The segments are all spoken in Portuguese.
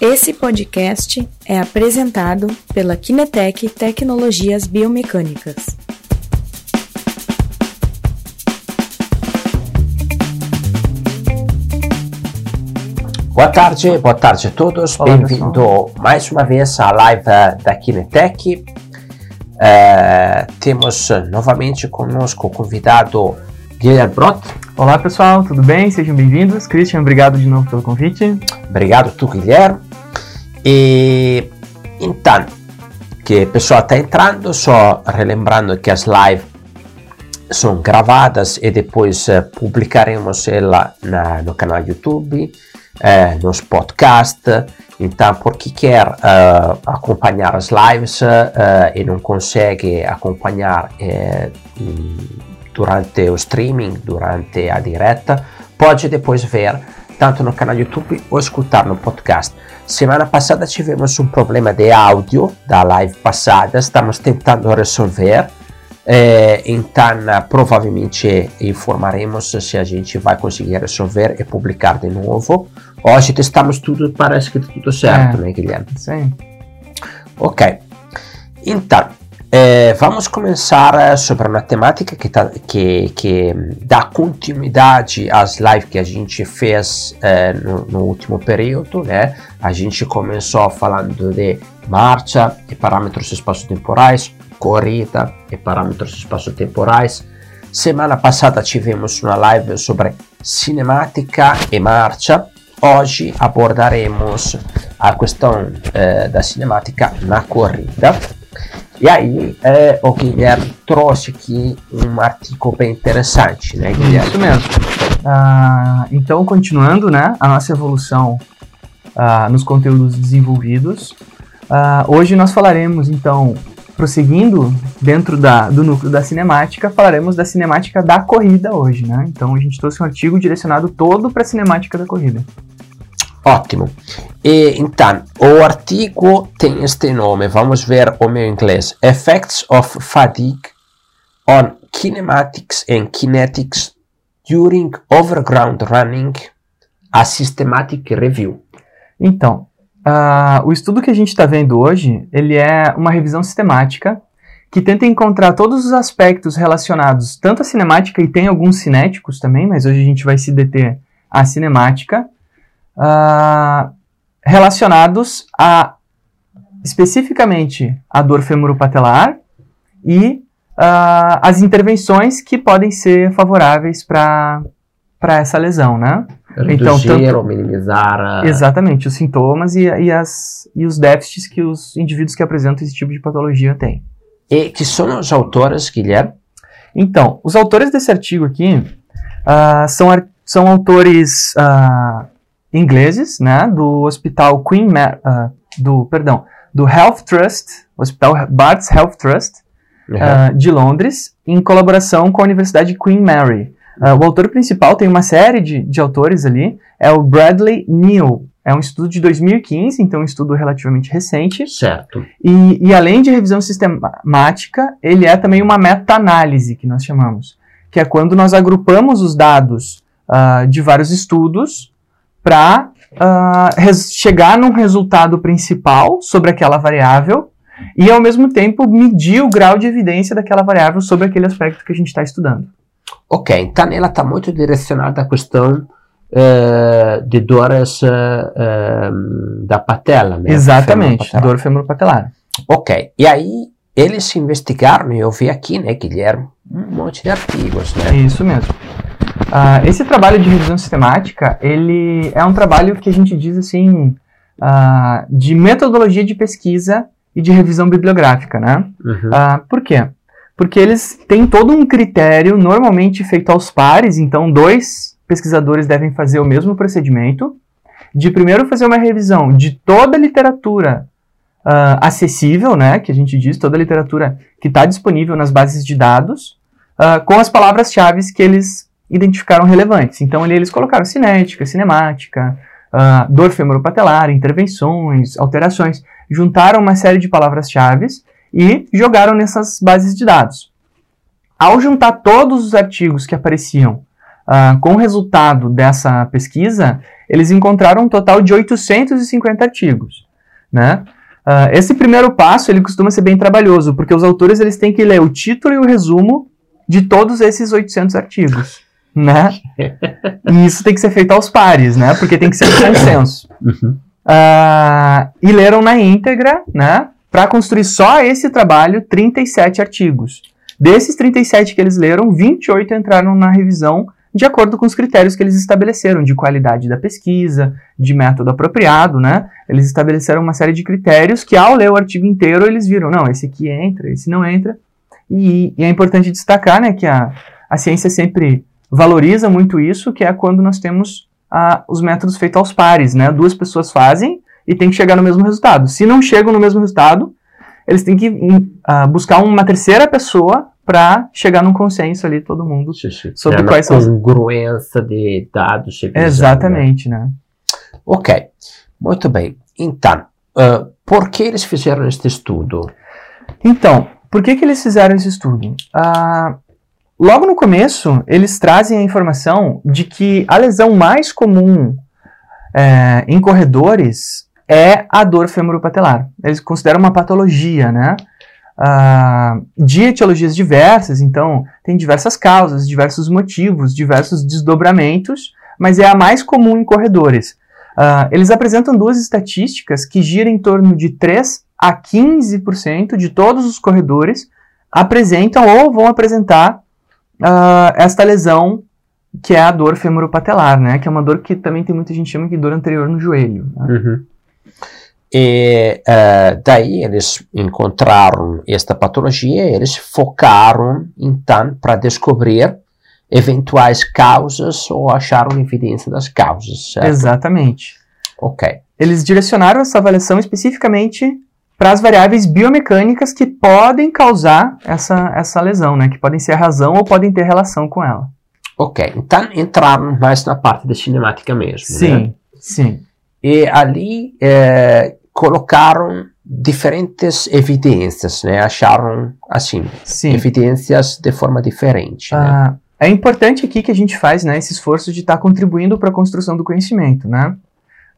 Esse podcast é apresentado pela Kinetec Tecnologias Biomecânicas. Boa tarde, boa tarde a todos. Bem-vindo mais uma vez à live da Kinetec. Uh, temos novamente conosco o convidado Guilherme Brot. Olá pessoal, tudo bem? Sejam bem-vindos. Christian, obrigado de novo pelo convite. Obrigado tu, Guilherme. E então, que o pessoal está entrando, só relembrando que as lives são gravadas e depois uh, publicaremos ela na, no canal YouTube, uh, nos podcasts. Então, por quem quer uh, acompanhar as lives e não consegue acompanhar durante o streaming, durante a diretta, pode depois ver tanto no canal YouTube ou escutar no podcast. Semana passada tivemos um problema de áudio da live passada, estamos tentando resolver. É, então, provavelmente informaremos se a gente vai conseguir resolver e publicar de novo. Hoje testamos tudo, parece que tudo certo, é, né, Guilherme? Sim. Ok. Então, é, vamos começar sobre uma temática que, tá, que, que dá continuidade às lives que a gente fez é, no, no, último período. Né? A gente começou falando de marcha e parâmetros espaço-temporais, corrida e parâmetros espaço-temporais. Semana passada tivemos uma live sobre cinemática e marcha. Hoje abordaremos a questão é, da cinemática na corrida. E aí, é, o Guilherme trouxe aqui um artigo bem interessante, né, Guilherme? Isso mesmo. Ah, então, continuando, né, a nossa evolução ah, nos conteúdos desenvolvidos, ah, hoje nós falaremos, então, prosseguindo dentro da, do núcleo da cinemática, falaremos da cinemática da corrida hoje, né? Então, a gente trouxe um artigo direcionado todo para a cinemática da corrida. Ótimo. E então, o artigo tem este nome, vamos ver o meu inglês: Effects of Fatigue on Kinematics and Kinetics During Overground Running, a Systematic Review. Então, uh, o estudo que a gente está vendo hoje, ele é uma revisão sistemática que tenta encontrar todos os aspectos relacionados tanto à cinemática e tem alguns cinéticos também, mas hoje a gente vai se deter à cinemática, uh, relacionados a especificamente a dor femoropatelar e uh, as intervenções que podem ser favoráveis para essa lesão, né? Reduzir então, tanto, ou minimizar. A... Exatamente, os sintomas e, e, as, e os déficits que os indivíduos que apresentam esse tipo de patologia têm. E que são os autores, Guilherme? Então, os autores desse artigo aqui uh, são, são autores uh, ingleses, né, do Hospital Queen, Ma uh, do, perdão, do Health Trust, Hospital Barts Health Trust, uhum. uh, de Londres, em colaboração com a Universidade Queen Mary. Uh, o autor principal tem uma série de, de autores ali, é o Bradley Neal. É um estudo de 2015, então um estudo relativamente recente. Certo. E, e além de revisão sistemática, ele é também uma meta-análise, que nós chamamos, que é quando nós agrupamos os dados uh, de vários estudos para uh, ah, chegar num resultado principal sobre aquela variável e, ao mesmo tempo, medir o grau de evidência daquela variável sobre aquele aspecto que a gente está estudando. Ok, então ela está muito direcionada à questão uh, de dores uh, da patela, né? Exatamente, dor femoropatelar. Ok, e aí eles investigaram, e eu vi aqui, né, Guilherme, um monte de artigos, né? Isso mesmo. Uh, esse trabalho de revisão sistemática, ele é um trabalho que a gente diz assim, uh, de metodologia de pesquisa e de revisão bibliográfica, né? Uhum. Uh, por quê? Porque eles têm todo um critério, normalmente feito aos pares, então dois pesquisadores devem fazer o mesmo procedimento, de primeiro fazer uma revisão de toda a literatura acessível, né, que a gente diz, toda a literatura que está disponível nas bases de dados, com as palavras-chave que eles identificaram relevantes. Então ali eles colocaram cinética, cinemática, uh, dor femoropatelar, intervenções, alterações, juntaram uma série de palavras-chave e jogaram nessas bases de dados. Ao juntar todos os artigos que apareciam uh, com o resultado dessa pesquisa, eles encontraram um total de 850 artigos, né? Uh, esse primeiro passo, ele costuma ser bem trabalhoso, porque os autores eles têm que ler o título e o resumo de todos esses 800 artigos, né? e isso tem que ser feito aos pares, né? Porque tem que ser um consenso. Uhum. Uh, e leram na íntegra, né? Para construir só esse trabalho, 37 artigos. Desses 37 que eles leram, 28 entraram na revisão de acordo com os critérios que eles estabeleceram, de qualidade da pesquisa, de método apropriado, né? Eles estabeleceram uma série de critérios que, ao ler o artigo inteiro, eles viram, não, esse aqui entra, esse não entra. E, e é importante destacar, né, que a, a ciência sempre valoriza muito isso, que é quando nós temos ah, os métodos feitos aos pares, né? Duas pessoas fazem e tem que chegar no mesmo resultado. Se não chegam no mesmo resultado, eles têm que uh, buscar uma terceira pessoa para chegar num consenso ali, todo mundo, sobre é quais são as... congruência de dados. Né? Exatamente, né? Ok, muito bem. Então, uh, por que eles fizeram este estudo? Então, por que, que eles fizeram esse estudo? Uh, logo no começo, eles trazem a informação de que a lesão mais comum é, em corredores é a dor femoropatelar. Eles consideram uma patologia, né? Uh, de etiologias diversas, então tem diversas causas, diversos motivos, diversos desdobramentos, mas é a mais comum em corredores. Uh, eles apresentam duas estatísticas que giram em torno de 3 a 15% de todos os corredores apresentam ou vão apresentar uh, esta lesão que é a dor femoropatelar, né? Que é uma dor que também tem muita gente chama de dor anterior no joelho. Né? Uhum. E uh, daí eles encontraram esta patologia e eles focaram então para descobrir eventuais causas ou acharam evidência das causas. Certo? Exatamente. Ok. Eles direcionaram essa avaliação especificamente para as variáveis biomecânicas que podem causar essa, essa lesão, né? Que podem ser a razão ou podem ter relação com ela. Ok, então entraram mais na parte da cinemática mesmo. Sim, né? sim. E ali é, colocaram diferentes evidências, né? Acharam, assim, Sim. evidências de forma diferente. Né? Ah, é importante aqui que a gente faz, né, esse esforço de estar tá contribuindo para a construção do conhecimento, né?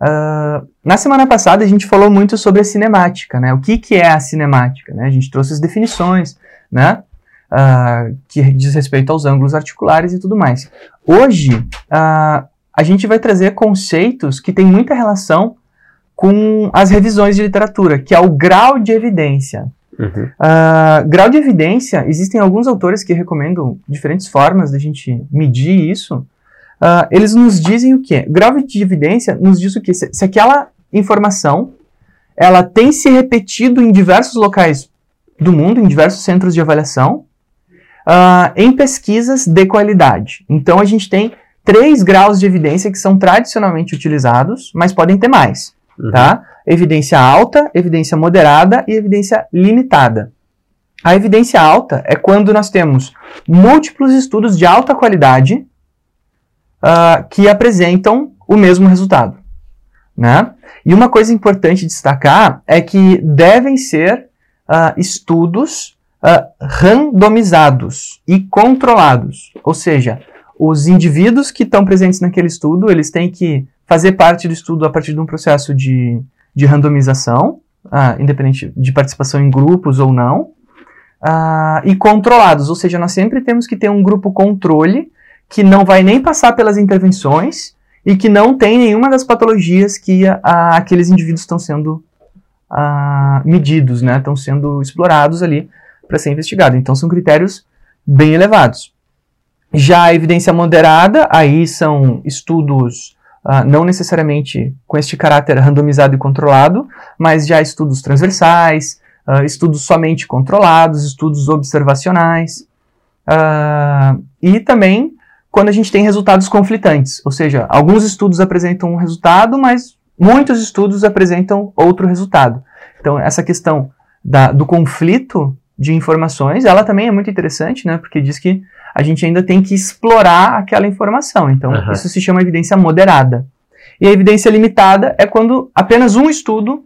Uh, na semana passada a gente falou muito sobre a cinemática, né? O que, que é a cinemática, né? A gente trouxe as definições, né? Uh, que diz respeito aos ângulos articulares e tudo mais. Hoje, uh, a gente vai trazer conceitos que têm muita relação com as revisões de literatura, que é o grau de evidência. Uhum. Uh, grau de evidência, existem alguns autores que recomendam diferentes formas de a gente medir isso. Uh, eles nos dizem o que? Grau de evidência nos diz o que? Se, se, aquela informação ela tem se repetido em diversos locais do mundo, em diversos centros de avaliação, uh, em pesquisas de qualidade. Então a gente tem três graus de evidência que são tradicionalmente utilizados, mas podem ter mais uhum. tá? Evidência alta, evidência moderada e evidência limitada. A evidência alta é quando nós temos múltiplos estudos de alta qualidade uh, que apresentam o mesmo resultado. Né? E uma coisa importante destacar é que devem ser uh, estudos uh, randomizados e controlados. Ou seja, os indivíduos que estão presentes naquele estudo, eles têm que fazer parte do estudo a partir de um processo de, de randomização, ah, independente de participação em grupos ou não, ah, e controlados, ou seja, nós sempre temos que ter um grupo controle que não vai nem passar pelas intervenções e que não tem nenhuma das patologias que ah, aqueles indivíduos estão sendo ah, medidos, né, estão sendo explorados ali para ser investigado. Então são critérios bem elevados. Já a evidência moderada, aí são estudos Uh, não necessariamente com este caráter randomizado e controlado, mas já estudos transversais, uh, estudos somente controlados, estudos observacionais, uh, e também quando a gente tem resultados conflitantes, ou seja, alguns estudos apresentam um resultado, mas muitos estudos apresentam outro resultado. Então, essa questão da, do conflito de informações, ela também é muito interessante, né, porque diz que a gente ainda tem que explorar aquela informação. Então, uhum. isso se chama evidência moderada. E a evidência limitada é quando apenas um estudo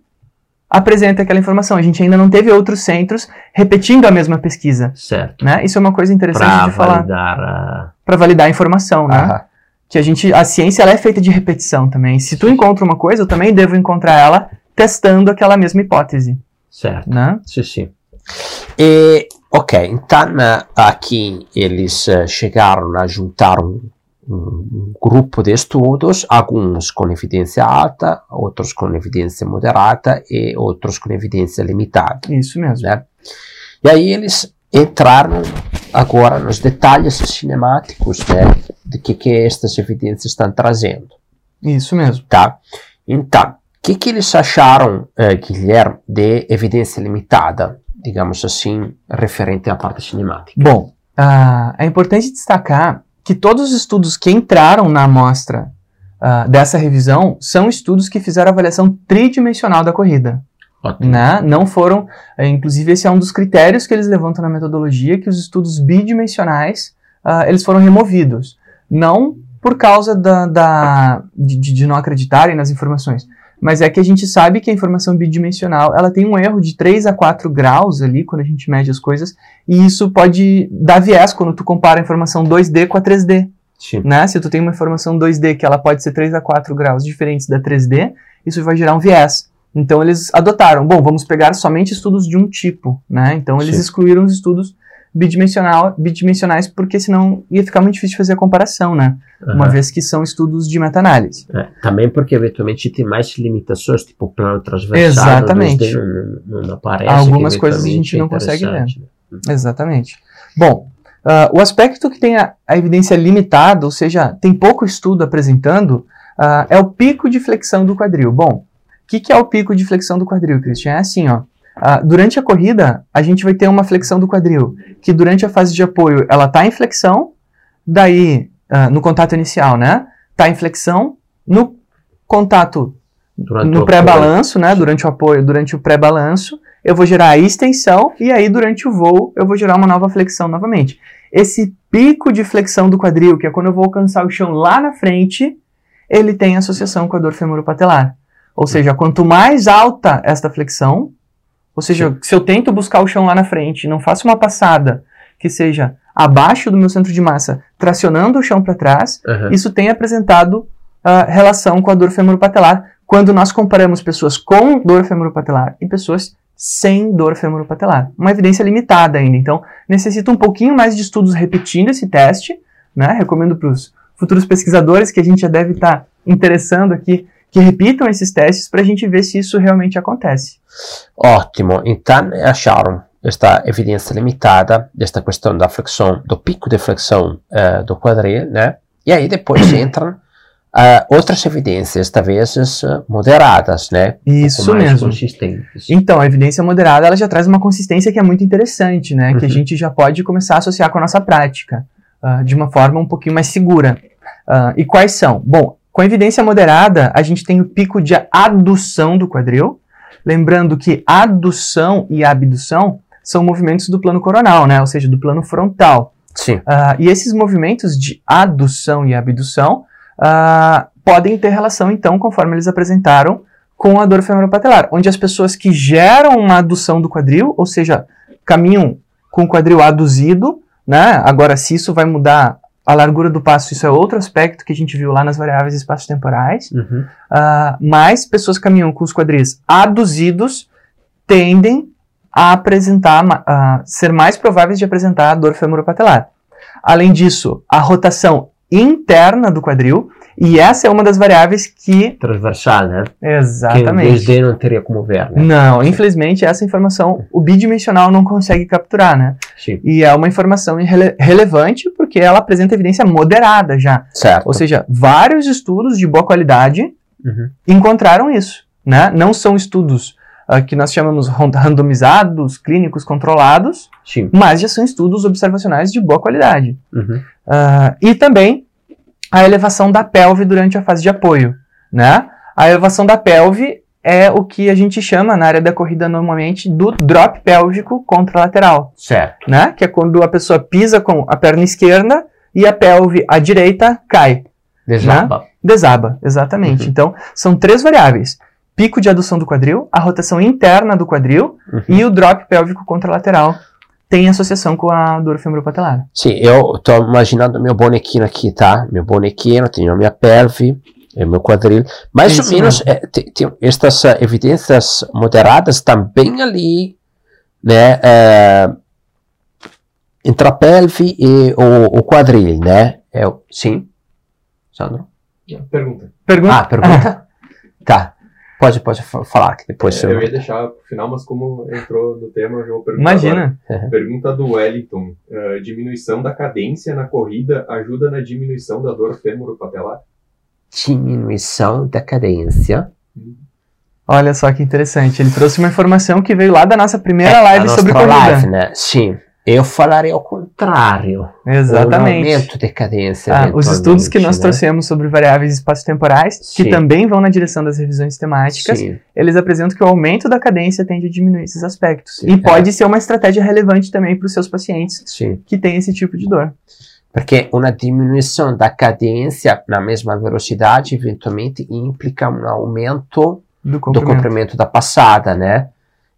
apresenta aquela informação. A gente ainda não teve outros centros repetindo a mesma pesquisa. Certo. Né? Isso é uma coisa interessante pra de falar. a... para validar a informação, né? Aham. Que a gente, a ciência ela é feita de repetição também. Se tu encontra uma coisa, eu também devo encontrar ela testando aquela mesma hipótese, Certo. né? Sim, sim. E, ok, então eh, aqui eles eh, chegaram a juntar um, um grupo de estudos, alguns com evidência alta, outros com evidência moderada e outros com evidência limitada. Isso mesmo. né? E aí eles entraram agora nos detalhes cinemáticos né, de que, que estas evidências estão trazendo. Isso mesmo. Tá? Então, o que, que eles acharam, eh, Guilherme, de evidência limitada, digamos assim, referente à parte cinemática? Bom, ah, é importante destacar que todos os estudos que entraram na amostra ah, dessa revisão são estudos que fizeram avaliação tridimensional da corrida. Ótimo. né? Não foram, eh, inclusive esse é um dos critérios que eles levantam na metodologia, que os estudos bidimensionais ah, eles foram removidos, não por causa da, da- de, de- de não acreditarem nas informações, mas é que a gente sabe que a informação bidimensional ela tem um erro de 3 a 4 graus ali quando a gente mede as coisas, e isso pode dar viés quando tu compara a informação 2D com a 3D Sim. né? Se tu tem uma informação 2D que ela pode ser 3 a 4 graus diferentes da 3D, isso vai gerar um viés. Então eles adotaram, bom, vamos pegar somente estudos de um tipo, né? Então eles Sim. excluíram os estudos bidimensional, bidimensionais porque senão ia ficar muito difícil fazer a comparação, né? Uma Aham. vez que são estudos de meta-análise. É, também porque eventualmente tem mais limitações, tipo plano transversal. Exatamente. no 2D Não, não, aparece. Algumas coisas a gente não é consegue ver. né? Exatamente. Bom, ah, o aspecto que tem a, a evidência limitada, ou seja, tem pouco estudo apresentando, ah, é o pico de flexão do quadril. Bom, o que, que é o pico de flexão do quadril, Christian? É assim, ó. ah, durante a corrida, a gente vai ter uma flexão do quadril, que durante a fase de apoio ela está em flexão, daí, ah, no contato inicial, né? Está em flexão, no contato Durante no pré-balanço, né? Durante o apoio, durante o pré-balanço, eu vou gerar a extensão e aí durante o voo eu vou gerar uma nova flexão novamente. Esse pico de flexão do quadril, que é quando eu vou alcançar o chão lá na frente, ele tem associação com a dor femoropatelar. Ou seja, quanto mais alta esta flexão, ou seja, se eu tento buscar o chão lá na frente e não faço uma passada que seja abaixo do meu centro de massa, tracionando o chão para trás, Aham. isso tem apresentado ah, relação com a dor femoropatelar quando nós comparamos pessoas com dor femoropatelar e pessoas sem dor femoropatelar. Uma evidência limitada ainda, então necessita um pouquinho mais de estudos repetindo esse teste, né? Recomendo para os futuros pesquisadores que a gente já deve estar interessando aqui que repitam esses testes para a gente ver se isso realmente acontece. Ótimo, então acharam esta evidência limitada desta questão da flexão, do pico de flexão eh, do quadril, né? E aí depois entram eh, outras evidências, talvez eh, moderadas, né? Isso mesmo. consistentes. Então, a evidência moderada ela já traz uma consistência que é muito interessante, né? Que a Uhum. gente já pode começar a associar com a nossa prática ah, de uma forma um pouquinho mais segura. Ah, e quais são? Bom, com a evidência moderada, a gente tem o pico de adução do quadril. Lembrando que adução e abdução são movimentos do plano coronal, né? Ou seja, do plano frontal. Sim. Ah, e esses movimentos de adução e abdução ah, podem ter relação, então, conforme eles apresentaram, com a dor femoropatelar, onde as pessoas que geram uma adução do quadril, ou seja, caminham com o quadril aduzido, né? Agora, se isso vai mudar a largura do passo, isso é outro aspecto que a gente viu lá nas variáveis espaço-temporais. Uhum. Ah, mais pessoas que caminham com os quadris aduzidos tendem a apresentar, a ser mais prováveis de apresentar dor femoropatelar. Além disso, a rotação interna do quadril, e essa é uma das variáveis que. Transversal, né? Exatamente. Que o 2D não teria como ver, né? Não, infelizmente essa informação o bidimensional não consegue capturar, né? Sim. E é uma informação irrele- relevante porque ela apresenta evidência moderada já. Certo. Ou seja, vários estudos de boa qualidade Uhum. encontraram isso, né? Não são estudos ah, que nós chamamos ran- randomizados, clínicos controlados, Sim. mas já são estudos observacionais de boa qualidade. Uhum. Ah, e também a elevação da pelve durante a fase de apoio, né? A elevação da pelve é o que a gente chama na área da corrida normalmente do drop pélvico contralateral, Certo. né? Que é quando a pessoa pisa com a perna esquerda e a pelve à direita cai. Desaba. Desaba, exatamente. Uhum. Então, são três variáveis: pico de adução do quadril, a rotação interna do quadril Uhum. e o drop pélvico contralateral tem associação com a dor femoropatelar. Sim, eu estou imaginando meu bonequinho aqui, tá? Meu bonequinho, tenho a minha pelve, é meu quadril. Mais ou menos, é, tem, tem estas uh, evidências moderadas também ali, né? Uh, entre a pelve e o, o quadril, né? É, sim? Sandro? Pergunta. Pergunta? Ah, pergunta? tá. Pode, pode falar, que depois É, eu ia deixar pro final, mas como entrou no tema, eu já vou perguntar. Imagina. agora. Pergunta do Wellington: eh, diminuição da cadência na corrida ajuda na diminuição da dor fêmuro-patelar? Diminuição da cadência. Olha só que interessante. Ele trouxe uma informação que veio lá da nossa primeira live É, a sobre corrida. live, né? Sim. Eu falarei ao contrário. Exatamente. aumento de cadência. Ah, os estudos que nós né? trouxemos sobre variáveis espaço-temporais, que também vão na direção das revisões temáticas, Sim. eles apresentam que o aumento da cadência tende a diminuir esses aspectos. Sim, e é. pode ser uma estratégia relevante também para os seus pacientes Sim. que têm esse tipo de dor. Porque uma diminuição da cadência na mesma velocidade eventualmente implica um aumento Do do comprimento. comprimento da passada, né?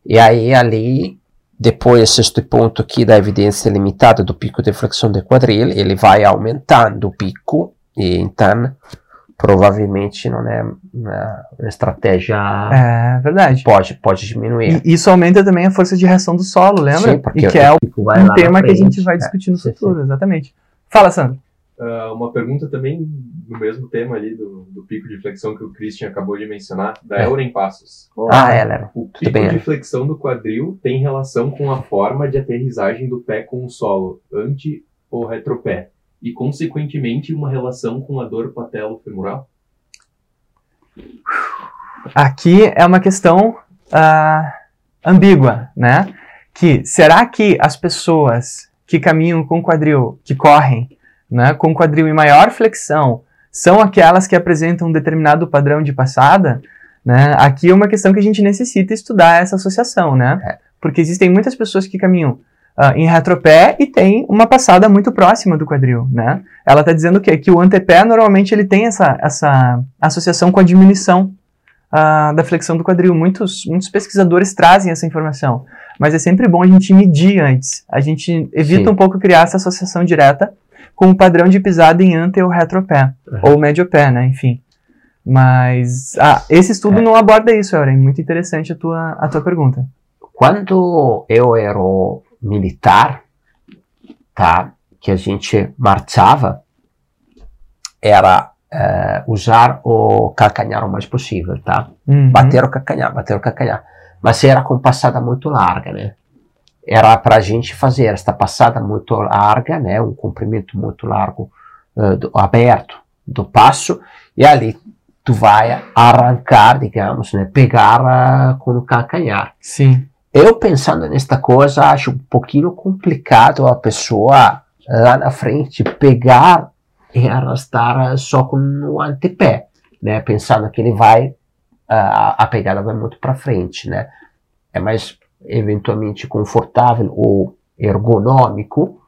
E aí ali, depois este ponto aqui da evidência limitada do pico de flexão de quadril, ele vai aumentando o pico e então provavelmente não é uma, estratégia É verdade. pode pode diminuir. E isso aumenta também a força de reação do solo, lembra? Sim, porque e que é o pico vai um tema que a gente vai É, discutir no sim, futuro, exatamente. Fala, Sandro. Ah, uma pergunta também no mesmo tema ali do, do pico de flexão que o Christian acabou de mencionar, da É. Euren Passos. Ah, é, Lero. O pico bem, de flexão do quadril tem relação com a forma de aterrissagem do pé com o solo, ante ou retropé, e consequentemente uma relação com a dor patelo-femoral? Aqui é uma questão ah, ambígua, né? Que será que as pessoas que caminham com quadril, que correm, né, com quadril em maior flexão, são aquelas que apresentam um determinado padrão de passada? Né? Aqui é uma questão que a gente necessita estudar essa associação, né? É. Porque existem muitas pessoas que caminham ah, em retropé e tem uma passada muito próxima do quadril, né? Ela está dizendo o quê? Que o antepé normalmente ele tem essa, essa associação com a diminuição ah, da flexão do quadril. Muitos, muitos pesquisadores trazem essa informação, mas é sempre bom a gente medir antes. A gente evita Sim. um pouco criar essa associação direta com o padrão de pisada em ante ou retropé, Uhum. ou médio-pé, né? Enfim. Mas ah, esse estudo É. não aborda isso, Euren. Muito interessante a tua, a tua pergunta. Quando eu era militar, tá, que a gente marchava, era eh, usar o calcanhar o mais possível, tá? Uhum. Bater o calcanhar, bater o calcanhar. Mas era com passada muito larga, né? Era para a gente fazer esta passada muito larga, né? Um comprimento muito largo, eh, do- aberto do passo, e ali tu vai arrancar, digamos, né? Pegar ah, com o calcanhar. Sim. Eu pensando nesta coisa, acho um pouquinho complicado a pessoa lá na frente pegar e arrastar só com o antepé, né? Pensando que ele vai, ah, a pegada vai muito para frente, né? É mais eventualmente confortável ou ergonômico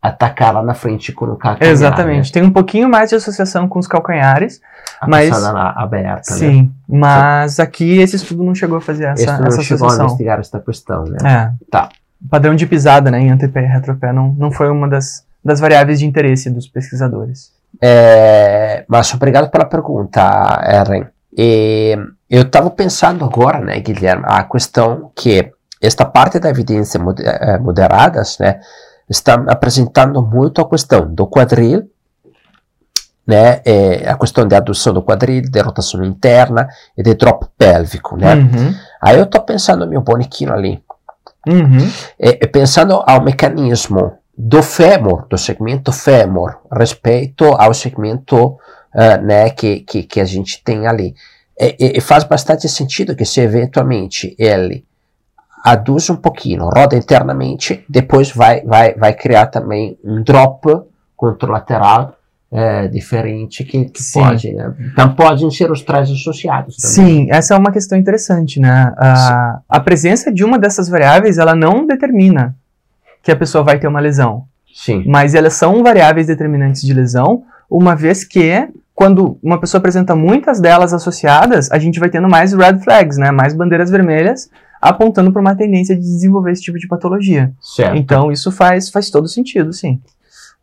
atacar lá na frente com o calcanhar. Exatamente. Tem um pouquinho mais de associação com os calcanhares. Né? A mas- aberta, né? Sim. Mas aqui esse estudo não chegou a fazer essa, Esse não essa chegou a associação. investigar esta questão, né? É. Tá. O padrão de pisada, né, em antepé e retropé não, não foi uma das, das variáveis de interesse dos pesquisadores. É, mas obrigado pela pergunta, Eren. E eu estava pensando agora, né, Guilherme, a questão que esta parte da evidência mod- eh, moderadas, né, está apresentando muito a questão do quadril, né, eh, a questão de adução do quadril, de rotação interna e de drop pélvico, né. Uhum. Aí eu estou pensando no meu bonequinho ali, Uhum. e, e pensando ao mecanismo do fêmur, do segmento fêmur, respeito ao segmento ah, né, que, que, que a gente tem ali. E- e faz bastante sentido que se eventualmente ele aduz um pouquinho, roda internamente, depois vai, vai, vai criar também um drop contralateral eh, diferente que, que pode, né? Então podem ser os trás associados também. Sim, essa é uma questão interessante, né? A, a presença de uma dessas variáveis, ela não determina que a pessoa vai ter uma lesão. Sim. Mas elas são variáveis determinantes de lesão, uma vez que, quando uma pessoa apresenta muitas delas associadas, a gente vai tendo mais red flags, né? Mais bandeiras vermelhas apontando para uma tendência de desenvolver esse tipo de patologia. Certo. Então, isso faz, faz todo sentido, sim.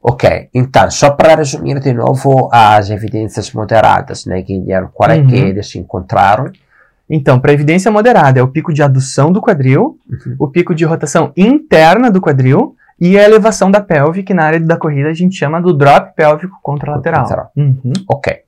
Ok, então, só para resumir de novo as evidências moderadas, né, Guilherme, qual é Uhum. que eles encontraram? Então, para evidência moderada, é o pico de adução do quadril, Uhum. o pico de rotação interna do quadril e a elevação da pelve, que na área da corrida a gente chama do drop pélvico contralateral. Uhum. Ok.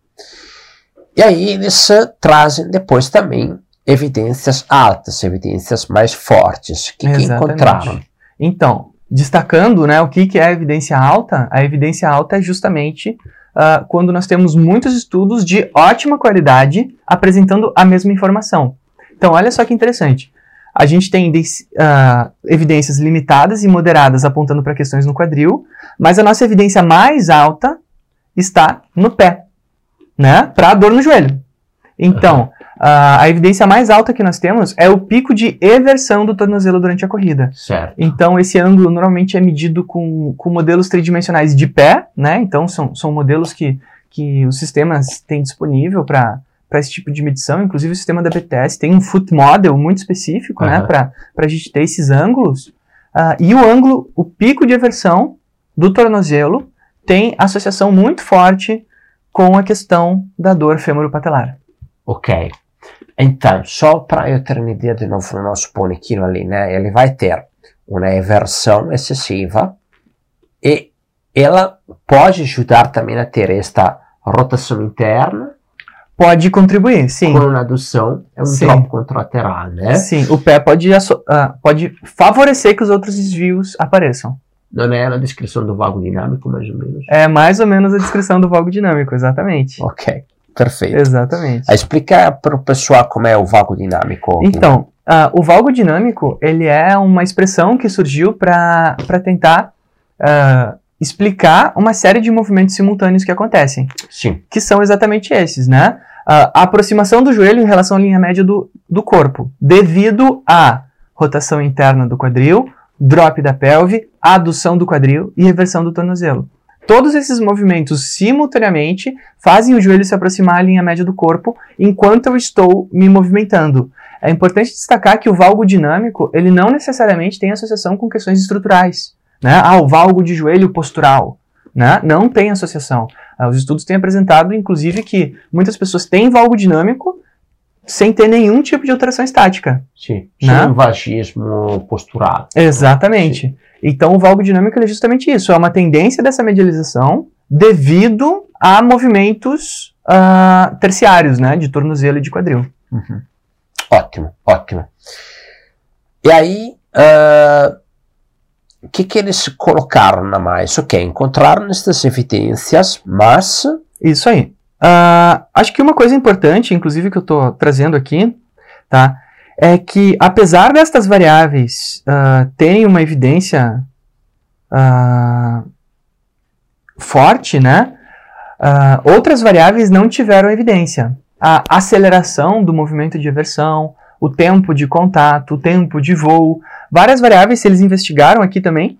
E aí eles eh, trazem depois também evidências altas, evidências mais fortes. O que, que encontraram? Então, destacando né, o que, que é a evidência alta, a evidência alta é justamente ah, quando nós temos muitos estudos de ótima qualidade apresentando a mesma informação. Então, olha só que interessante. A gente tem ah, evidências limitadas e moderadas apontando para questões no quadril, mas a nossa evidência mais alta está no pé, né? Para dor no joelho. Então, ah, a evidência mais alta que nós temos é o pico de eversão do tornozelo durante a corrida. Certo. Então, esse ângulo normalmente é medido com, com modelos tridimensionais de pé, né? Então, são, são modelos que, que os sistemas têm disponível para esse tipo de medição. Inclusive, o sistema da BTS tem um foot model muito específico, né? Aham. Para a gente ter esses ângulos. Ah, e o ângulo, o pico de eversão do tornozelo tem associação muito forte com a questão da dor femoropatelar. Ok. Então, só para eu ter uma ideia de novo no nosso bonequinho ali, né? Ele vai ter uma eversão excessiva e ela pode ajudar também a ter esta rotação interna Pode contribuir, sim. com uma adução, é um Sim. drop contralateral, né? Sim, o pé pode, ah, pode favorecer que os outros desvios apareçam. Não é na descrição do vago dinâmico, mais ou menos? É mais ou menos a descrição do valgo dinâmico, exatamente. Ok, perfeito. Exatamente. Explica para o pessoal como é o vago dinâmico. Então, ah, o valgo dinâmico, ele é uma expressão que surgiu para tentar ah, explicar uma série de movimentos simultâneos que acontecem, Sim, que são exatamente esses, né? Ah, a aproximação do joelho em relação à linha média do, do corpo, devido à rotação interna do quadril, drop da pelve, adução do quadril e reversão do tornozelo. Todos esses movimentos simultaneamente fazem o joelho se aproximar à linha média do corpo enquanto eu estou me movimentando. É importante destacar que o valgo dinâmico, ele não necessariamente tem associação com questões estruturais. Né? Ah, o valgo de joelho postural. Né? Não tem associação. Ah, os estudos têm apresentado, inclusive, que muitas pessoas têm valgo dinâmico sem ter nenhum tipo de alteração estática. sim. Né? Sem vagismo postural. Exatamente. Então, o valgo dinâmico é justamente isso. É uma tendência dessa medialização devido a movimentos ah, terciários, né? De tornozelo e de quadril. Uhum. Ótimo, ótimo. E aí, ah, o que, que eles colocaram na mais? Ok, encontraram estas evidências, mas. Isso aí. Ah, acho que uma coisa importante, inclusive, que eu estou trazendo aqui, tá? É que, apesar destas variáveis ah, terem uma evidência ah, forte, né? ah, outras variáveis não tiveram evidência. A aceleração do movimento de aversão, o tempo de contato, o tempo de voo, várias variáveis eles investigaram aqui também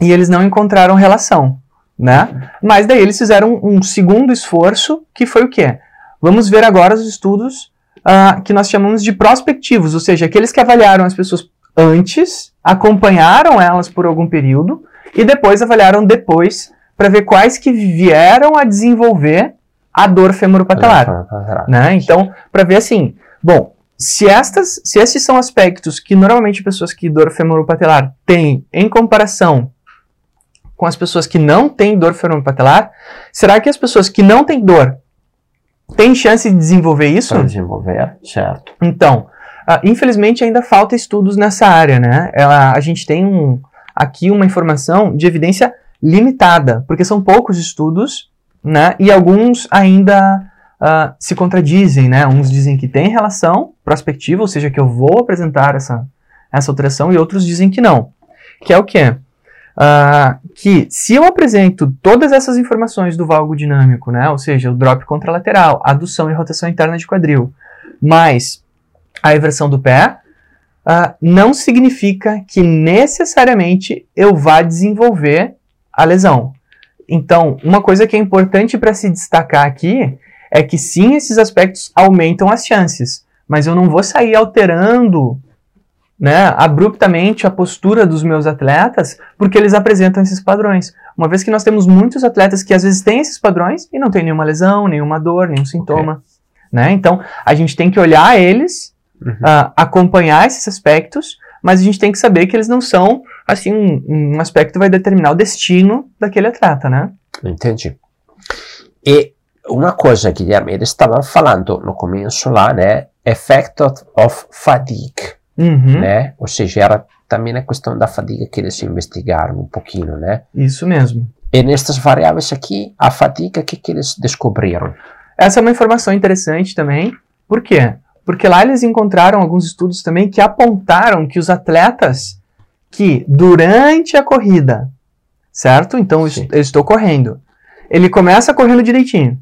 e eles não encontraram relação, né? Mas daí eles fizeram um segundo esforço, que foi o quê? Vamos ver agora os estudos ah, que nós chamamos de prospectivos, ou seja, aqueles que avaliaram as pessoas antes, acompanharam elas por algum período e depois avaliaram depois para ver quais que vieram a desenvolver a dor femoropatelar né? Então, para ver assim, bom, se estas, se esses são aspectos que normalmente pessoas que dor femoropatelar têm em comparação com as pessoas que não têm dor femoropatelar, será que as pessoas que não têm dor têm chance de desenvolver isso? Para desenvolver, certo. Então, ah, infelizmente ainda falta estudos nessa área, né? Ela, a gente tem um, aqui uma informação de evidência limitada, porque são poucos estudos, né? E alguns ainda ah, se contradizem, né? Uns dizem que tem relação prospectiva, ou seja, que eu vou apresentar essa, essa alteração, e outros dizem que não. Que é o quê? Ah, que se eu apresento todas essas informações do valgo dinâmico, né? Ou seja, o drop contralateral, adução e rotação interna de quadril, mais a inversão do pé, ah, não significa que necessariamente eu vá desenvolver a lesão. Então, uma coisa que é importante para se destacar aqui é que sim, esses aspectos aumentam as chances, mas eu não vou sair alterando né, abruptamente a postura dos meus atletas, porque eles apresentam esses padrões. Uma vez que nós temos muitos atletas que às vezes têm esses padrões e não tem nenhuma lesão, nenhuma dor, nenhum sintoma. Okay. Né? Então, a gente tem que olhar eles, uhum. uh, acompanhar esses aspectos, mas a gente tem que saber que eles não são, assim, um, um aspecto que vai determinar o destino daquele atleta, né? Entendi. E uma coisa, Guilherme, eles estavam falando no começo lá, né? Effect of fatigue, uhum. né? Ou seja, era também a questão da fadiga que eles investigaram um pouquinho, né? Isso mesmo. E nestas variáveis aqui, a fadiga, o que, que eles descobriram? Essa é uma informação interessante também. Por quê? Porque lá eles encontraram alguns estudos também que apontaram que os atletas que durante a corrida, certo? Então Sim. eu estou correndo. Ele começa correndo direitinho.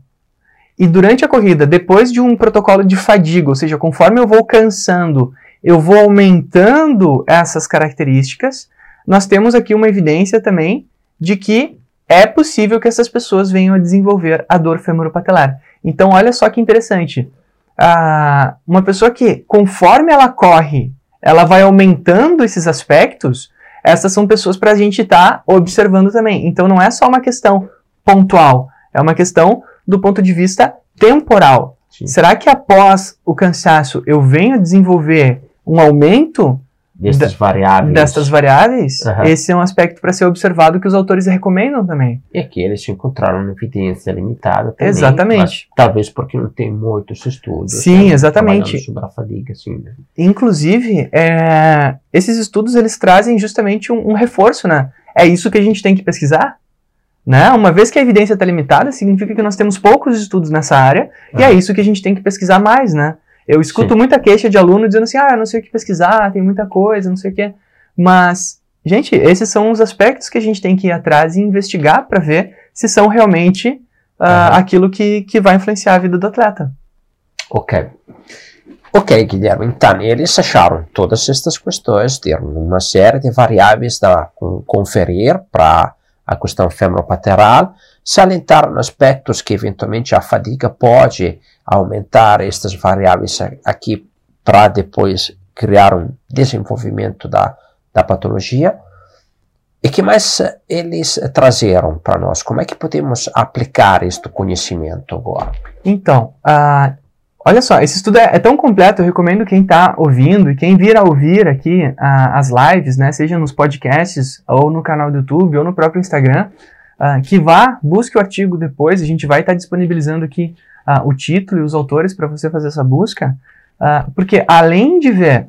E durante a corrida, depois de um protocolo de fadiga, ou seja, conforme eu vou cansando, eu vou aumentando essas características, nós temos aqui uma evidência também de que é possível que essas pessoas venham a desenvolver a dor femoropatelar. Então, olha só que interessante. Ah, uma pessoa que, conforme ela corre, ela vai aumentando esses aspectos, essas são pessoas para a gente estar tá observando também. Então, não é só uma questão pontual, é uma questão do ponto de vista temporal. Sim. Será que após o cansaço eu venho a desenvolver um aumento destas da, variáveis. Destas variáveis, uhum. esse é um aspecto para ser observado que os autores recomendam também. E aqui eles encontraram uma evidência limitada também. Exatamente. talvez porque não tem muitos estudos. Sim, né, exatamente. Sobre a fadiga, assim, né? Inclusive, é, esses estudos eles trazem justamente um, um reforço, né? É isso que a gente tem que pesquisar? Né? Uma vez que a evidência está limitada, significa que nós temos poucos estudos nessa área, uhum. e é isso que a gente tem que pesquisar mais, né? Eu escuto Sim. muita queixa de aluno dizendo assim, ah, não sei o que pesquisar, tem muita coisa, não sei o que. Mas, gente, esses são os aspectos que a gente tem que ir atrás e investigar para ver se são realmente uh, uhum. aquilo que, que vai influenciar a vida do atleta. Ok. Ok, Guilherme, então eles acharam todas estas questões, ter uma série de variáveis a conferir para a questão femoropateral, salientaram aspectos que eventualmente a fadiga pode aumentar estas variáveis aqui para depois criar um desenvolvimento da, da patologia. E que mais eles trazeram para nós? Como é que podemos aplicar este conhecimento agora? Então, uh, olha só, esse estudo é, é, tão completo, eu recomendo quem está ouvindo e quem vir a ouvir aqui uh, as lives, né, seja nos podcasts, ou no canal do YouTube, ou no próprio Instagram, uh, que vá, busque o artigo depois, a gente vai estar tá disponibilizando aqui uh, o título e os autores para você fazer essa busca, uh, porque além de ver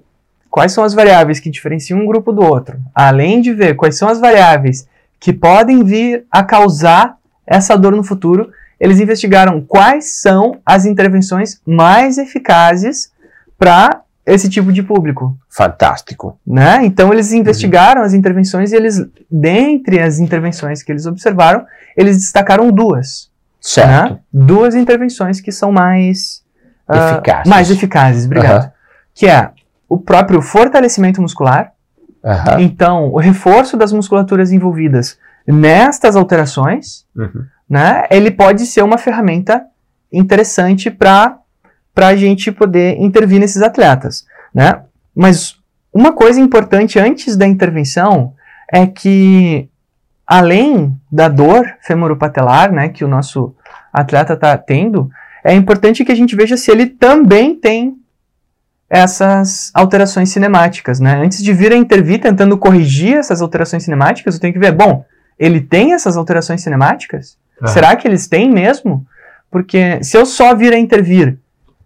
quais são as variáveis que diferenciam um grupo do outro, além de ver quais são as variáveis que podem vir a causar essa dor no futuro, eles investigaram quais são as intervenções mais eficazes para esse tipo de público. Fantástico. Né? Então eles investigaram uhum. as intervenções e eles, dentre as intervenções que eles observaram, eles destacaram duas. Certo. Né? Duas intervenções que são mais uh, eficazes. Mais eficazes, obrigado. Uhum. Que é o próprio fortalecimento muscular. Uhum. Então, o reforço das musculaturas envolvidas nestas alterações, uhum. né? Ele pode ser uma ferramenta interessante para para a gente poder intervir nesses atletas, né? Mas uma coisa importante antes da intervenção é que além da dor femoropatelar, né, que o nosso atleta está tendo, é importante que a gente veja se ele também tem essas alterações cinemáticas, né? Antes de vir a intervir tentando corrigir essas alterações cinemáticas, eu tenho que ver, bom, ele tem essas alterações cinemáticas? Uhum. Será que eles têm mesmo? Porque se eu só vir a intervir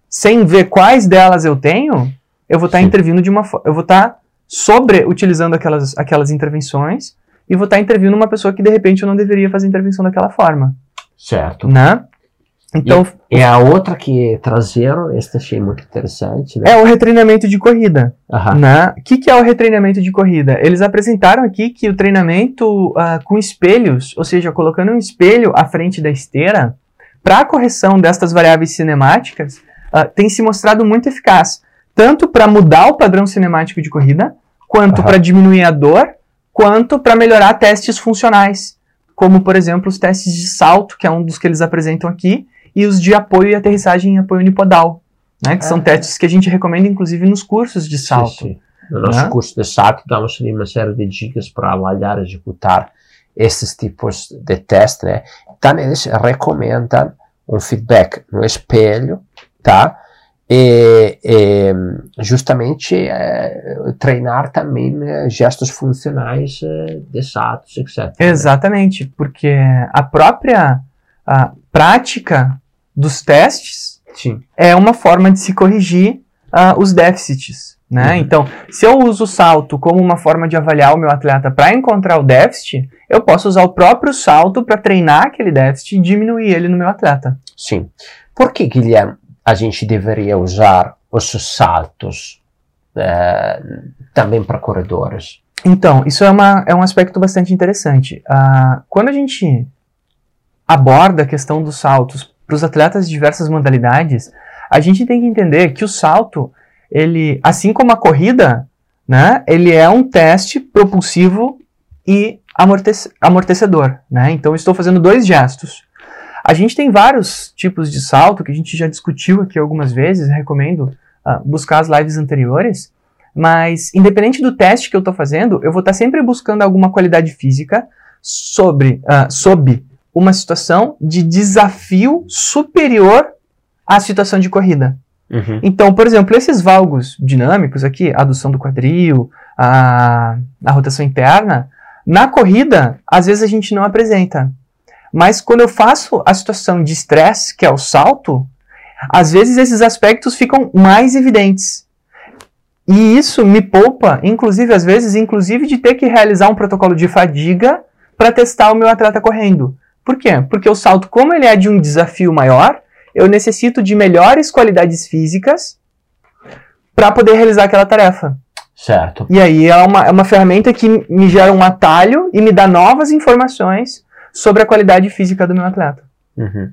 sem ver quais delas eu tenho, eu vou estar tá intervindo de uma eu vou estar tá sobre utilizando aquelas, aquelas intervenções e vou estar tá intervindo uma pessoa que de repente eu não deveria fazer intervenção daquela forma. Certo. Né? Então, e, e a outra que trazeram, esta achei muito interessante. Né? É o retreinamento de corrida. Né? O que, que é o retreinamento de corrida? Eles apresentaram aqui que o treinamento uh, com espelhos, ou seja, colocando um espelho à frente da esteira, para a correção destas variáveis cinemáticas, uh, tem se mostrado muito eficaz. Tanto para mudar o padrão cinemático de corrida, quanto uhum. para diminuir a dor, quanto para melhorar testes funcionais, como por exemplo os testes de salto, que é um dos que eles apresentam aqui, e os de apoio e aterrissagem em apoio unipodal, né, que são testes que a gente recomenda inclusive nos cursos de salto. Sim, sim. No nosso né? curso de SAT, damos ali uma série de dicas para avaliar e executar esses tipos de testes, né? Então, eles recomendam um feedback no espelho, tá? E, e justamente eh, treinar também eh, gestos funcionais eh, de SATs, etc. né? Exatamente, porque a própria a prática dos testes Sim. é uma forma de se corrigir ah, os déficits. Né? Uhum. Então, se eu uso o salto como uma forma de avaliar o meu atleta para encontrar o déficit, eu posso usar o próprio salto para treinar aquele déficit e diminuir ele no meu atleta. Sim. Por que, Guilherme, a gente deveria usar os saltos eh, também para corredores? Então, isso é, uma, é um aspecto bastante interessante. Ah, quando a gente aborda a questão dos saltos para os atletas de diversas modalidades, a gente tem que entender que o salto, ele, assim como a corrida, né, ele é um teste propulsivo e amortece- amortecedor. Né? Então, estou fazendo dois gestos. A gente tem vários tipos de salto que a gente já discutiu aqui algumas vezes, recomendo ah, buscar as lives anteriores. Mas, independente do teste que eu estou fazendo, eu vou estar sempre buscando alguma qualidade física sobre, ah, sob uma situação de desafio superior à situação de corrida. Uhum. Então, por exemplo, esses valgos dinâmicos aqui, a adução do quadril, a, a rotação interna, na corrida, às vezes a gente não apresenta. Mas quando eu faço a situação de estresse, que é o salto, às vezes esses aspectos ficam mais evidentes. E isso me poupa, inclusive, às vezes, inclusive de ter que realizar um protocolo de fadiga para testar o meu atleta correndo. Por quê? Porque o salto, como ele é de um desafio maior, eu necessito de melhores qualidades físicas para poder realizar aquela tarefa. Certo. E aí é uma, é uma ferramenta que me gera um atalho e me dá novas informações sobre a qualidade física do meu atleta. Uhum.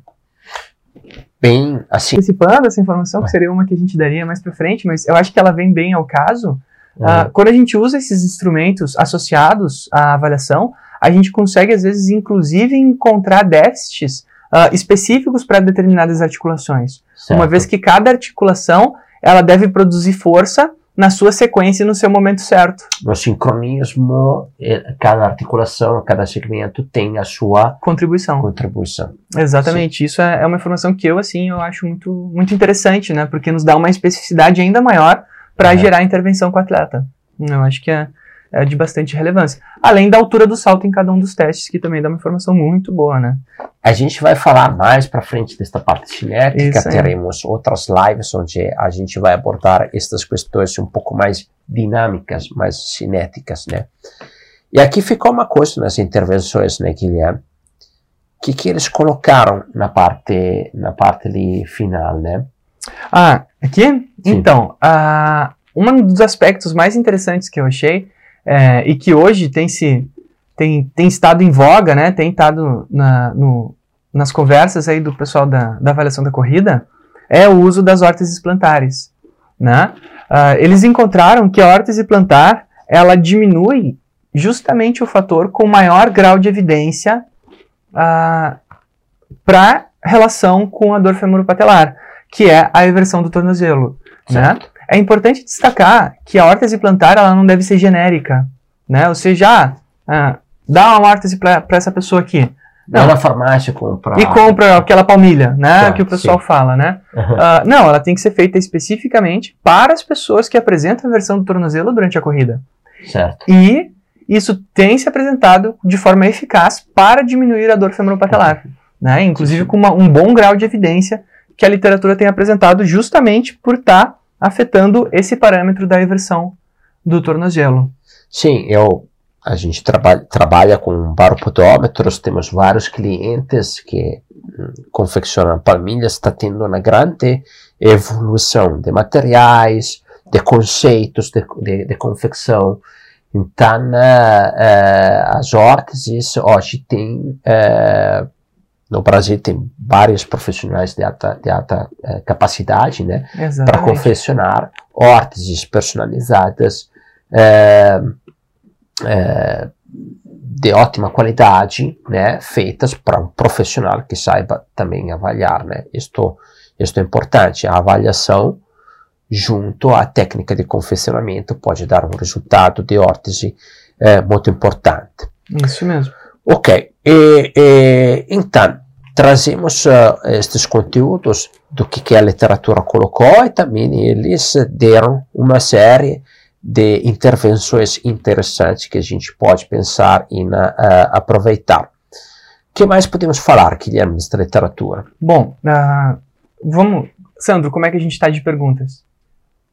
Bem, assim. Antecipando essa informação, que seria uma que a gente daria mais para frente, mas eu acho que ela vem bem ao caso. uhum. Ah, quando a gente usa esses instrumentos associados à avaliação, a gente consegue, às vezes, inclusive, encontrar déficits ah, específicos para determinadas articulações. Uma certo. vez que cada articulação ela deve produzir força na sua sequência e no seu momento certo. No sincronismo, eh, cada articulação, cada segmento tem a sua Contribuição. contribuição. Exatamente. Isso é, é uma informação que eu, assim, eu acho muito, muito interessante, né? Porque nos dá uma especificidade ainda maior para Uhum. gerar intervenção com o atleta. Eu acho que é, é de bastante relevância. Além da altura do salto em cada um dos testes, que também dá uma informação muito boa, né? A gente vai falar mais para frente desta parte cinética, Isso teremos outras lives onde a gente vai abordar estas questões um pouco mais dinâmicas, mais cinéticas, né? E aqui ficou uma coisa nas intervenções, né, Guilherme? Que que eles colocaram na parte, na parte ali final, né? Ah, aqui? Então, ah, um dos aspectos mais interessantes que eu achei é, e que hoje tem se tem, tem estado em voga, né? Tem estado na, no- nas conversas aí do pessoal da, da avaliação da corrida é o uso das órteses plantares, né? Ah, eles encontraram que a órtese plantar ela diminui justamente o fator com maior grau de evidência para relação com a dor femoropatelar, que é a eversão do tornozelo, né? É importante destacar que a órtese plantar ela não deve ser genérica, né? Ou seja, ah, ah, dá uma órtese para essa pessoa aqui Não, na farmácia comprar. e compra aquela palmilha, né? Tá, que o pessoal sim. fala, né? Uhum. Ah, não, ela tem que ser feita especificamente para as pessoas que apresentam aversão do tornozelo durante a corrida. Certo. E isso tem se apresentado de forma eficaz para diminuir a dor femoropatelar, né? Inclusive com uma- um bom grau de evidência que a literatura tem apresentado justamente por estar afetando esse parâmetro da eversão do tornozelo. Sim, eu a gente trabalha, com baropodômetros, temos vários clientes que hum, confeccionam palmilhas, está tendo uma grande evolução de materiais, de conceitos de, de, de confecção. Então, eh, eh, as órteses hoje tem, eh, no Brasil tem vários profissionais de alta, de alta eh, capacidade, né? para confeccionar órteses personalizadas eh, eh, de ótima qualidade, né, feitas para um profissional que saiba também avaliar, né. Isto, isto é importante. A avaliação junto à técnica de confeccionamento, pode dar um resultado de órtese é, muito importante. Isso mesmo. Ok, e, e, então trazemos uh, estes conteúdos do que, que a literatura colocou e também eles deram uma série de intervenções interessantes que a gente pode pensar em uh, aproveitar. O que mais podemos falar, Guilherme, desta literatura? Bom, uh, vamos. Sandro, como é que a gente está de perguntas?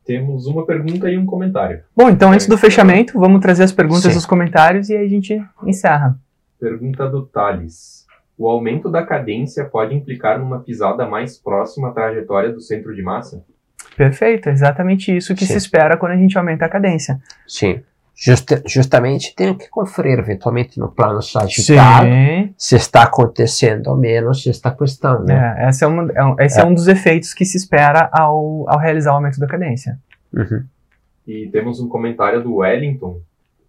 Temos uma pergunta e um comentário. Bom, então antes do fechamento, vamos trazer as perguntas Sim. dos comentários e aí a gente encerra. Pergunta do Thales. O aumento da cadência pode implicar numa pisada mais próxima à trajetória do centro de massa? Perfeito, exatamente isso que Sim. se espera quando a gente aumenta a cadência. Sim. Just, justamente tenho que conferir eventualmente no plano sagital se está acontecendo ou menos esta questão. Né? É, esse é, um, é um, esse é. é. um dos efeitos que se espera ao, ao realizar o aumento da cadência. Uhum. E temos um comentário do Wellington.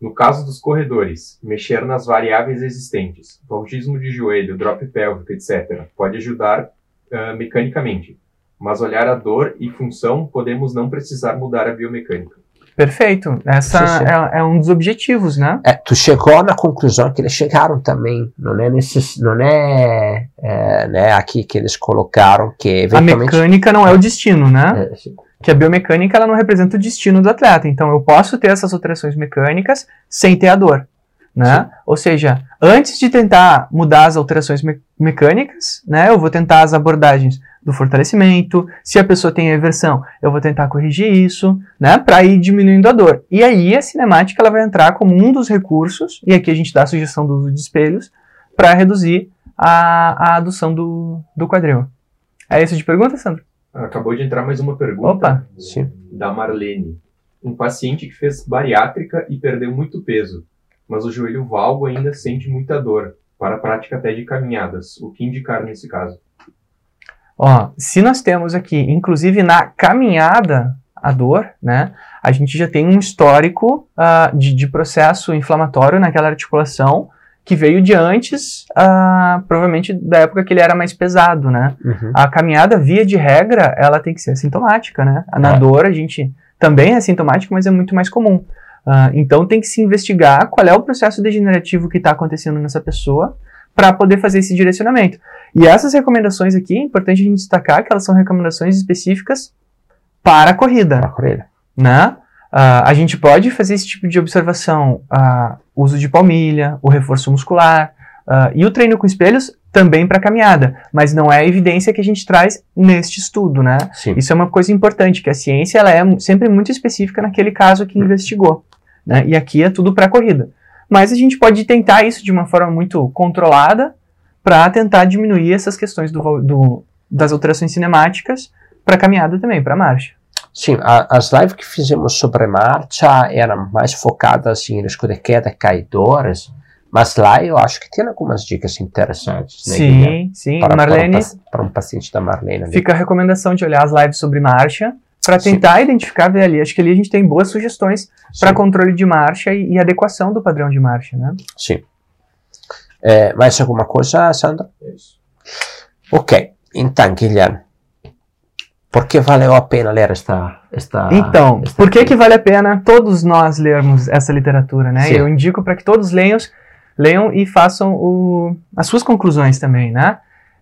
No caso dos corredores, mexer nas variáveis existentes, voltismo de joelho, drop pélvico, etc., pode ajudar uh, mecanicamente mas olhar a dor e função, podemos não precisar mudar a biomecânica. Perfeito. Essa sim, sim. É, é, um dos objetivos, né? É, tu chegou na conclusão que eles chegaram também. Não é nesses, não é, é né, aqui que eles colocaram que eventualmente... A mecânica não é o destino, né? É, que a biomecânica ela não representa o destino do atleta. Então eu posso ter essas alterações mecânicas sem ter a dor, né? Ou seja, antes de tentar mudar as alterações me mecânicas, né, eu vou tentar as abordagens do fortalecimento. Se a pessoa tem aversão, eu vou tentar corrigir isso, né, para ir diminuindo a dor. E aí a cinemática ela vai entrar como um dos recursos, e aqui a gente dá a sugestão do uso de espelhos, para reduzir a, a adução do, do quadril. É isso de pergunta, Sandro? Acabou de entrar mais uma pergunta Opa. da Marlene. Um paciente que fez bariátrica e perdeu muito peso, mas o joelho valgo ainda sente muita dor, para a prática até de caminhadas. O que indicar nesse caso? Ó, se nós temos aqui, inclusive na caminhada, a dor, né? A gente já tem um histórico uh, de, de, processo inflamatório naquela articulação que veio de antes, uh, provavelmente da época que ele era mais pesado, né? Uhum. A caminhada, via de regra, ela tem que ser sintomática, né? Na é. dor, a gente também é sintomática, mas é muito mais comum. Uh, então tem que se investigar qual é o processo degenerativo que está acontecendo nessa pessoa para poder fazer esse direcionamento. E essas recomendações aqui, é importante a gente destacar que elas são recomendações específicas para a corrida. Para a corrida. Né? Uh, a gente pode fazer esse tipo de observação, uh, uso de palmilha, o reforço muscular uh, e o treino com espelhos também para caminhada, mas não é a evidência que a gente traz neste estudo, né? Sim. Isso é uma coisa importante, que a ciência ela é sempre muito específica naquele caso que investigou, né? E aqui é tudo para corrida. Mas a gente pode tentar isso de uma forma muito controlada para tentar diminuir essas questões do, do, das alterações cinemáticas para caminhada também, para marcha. Sim, a, as lives que fizemos sobre marcha eram mais focadas em risco de queda, caidores, mas lá eu acho que tem algumas dicas interessantes. Né, sim, sim. Para, Marlene, para, um, para um paciente da Marlene. Fica a recomendação de olhar as lives sobre marcha para tentar Sim. identificar, ver ali. Acho que ali a gente tem boas sugestões para controle de marcha e, e, adequação do padrão de marcha, né? Sim. É, mais alguma coisa, Sandra? Isso. Ok. Então, Guilherme, por que valeu a pena ler esta... esta então, esta por que, que vale a pena todos nós lermos essa literatura, né? Sim. Eu indico para que todos leiam, leiam e façam o, as suas conclusões também, né?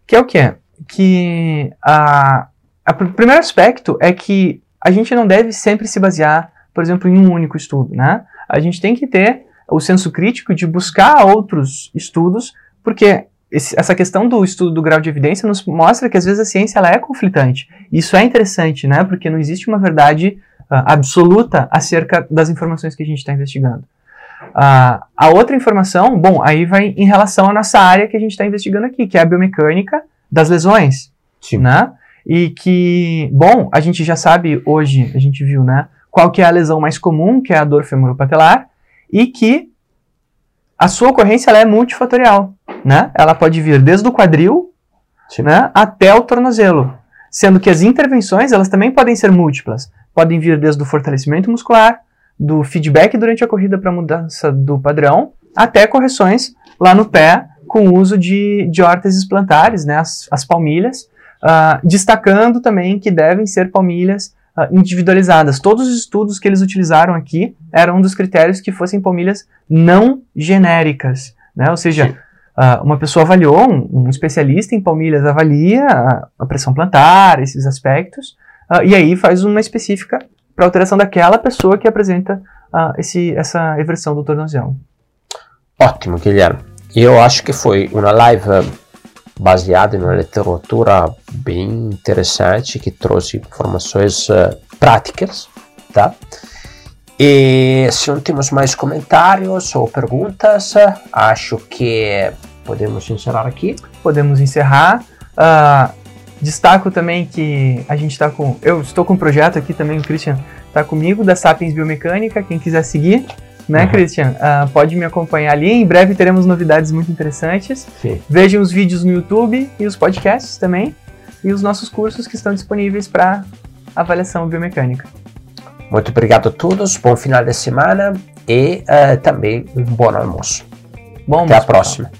Que é o quê? Que a o primeiro aspecto é que a gente não deve sempre se basear, por exemplo, em um único estudo, né? A gente tem que ter o senso crítico de buscar outros estudos, porque esse, essa questão do estudo do grau de evidência nos mostra que às vezes a ciência ela é conflitante. Isso é interessante, né? Porque não existe uma verdade uh, absoluta acerca das informações que a gente está investigando. Uh, a outra informação, bom, aí vai em relação à nossa área que a gente está investigando aqui, que é a biomecânica das lesões, Sim. né? e que, bom, a gente já sabe hoje, a gente viu, né, qual que é a lesão mais comum, que é a dor femoropatelar, e que a sua ocorrência ela é multifatorial, né? Ela pode vir desde o quadril, né, até o tornozelo, sendo que as intervenções elas também podem ser múltiplas, podem vir desde o fortalecimento muscular, do feedback durante a corrida para mudança do padrão, até correções lá no pé com o uso de, de órteses plantares, né, as, as palmilhas, Uh, destacando também que devem ser palmilhas uh, individualizadas. Todos os estudos que eles utilizaram aqui eram um dos critérios que fossem palmilhas não genéricas, né? Ou seja, uh, uma pessoa avaliou, um, um, especialista em palmilhas avalia a, a pressão plantar, esses aspectos, uh, e aí faz uma específica para alteração daquela pessoa que apresenta esse, essa eversão do tornozelo. Ótimo, Guilherme. Eu acho que foi uma live baseada em uma literatura bem interessante que trouxe informações uh, práticas, tá? E se não temos mais comentários ou perguntas, acho que podemos encerrar aqui. Podemos encerrar. Uh, destaco também que a gente está com. Eu estou com um projeto aqui também, o Christian está comigo, da Sapiens Biomecânica. Quem quiser seguir, né, uhum. Christian? Uh, pode me acompanhar ali. Em breve teremos novidades muito interessantes. Sim. Vejam os vídeos no YouTube e os podcasts também. E os nossos cursos que estão disponíveis para avaliação biomecânica. Muito obrigado a todos. Bom final de semana e uh, também um bom almoço. Bom Até a próxima.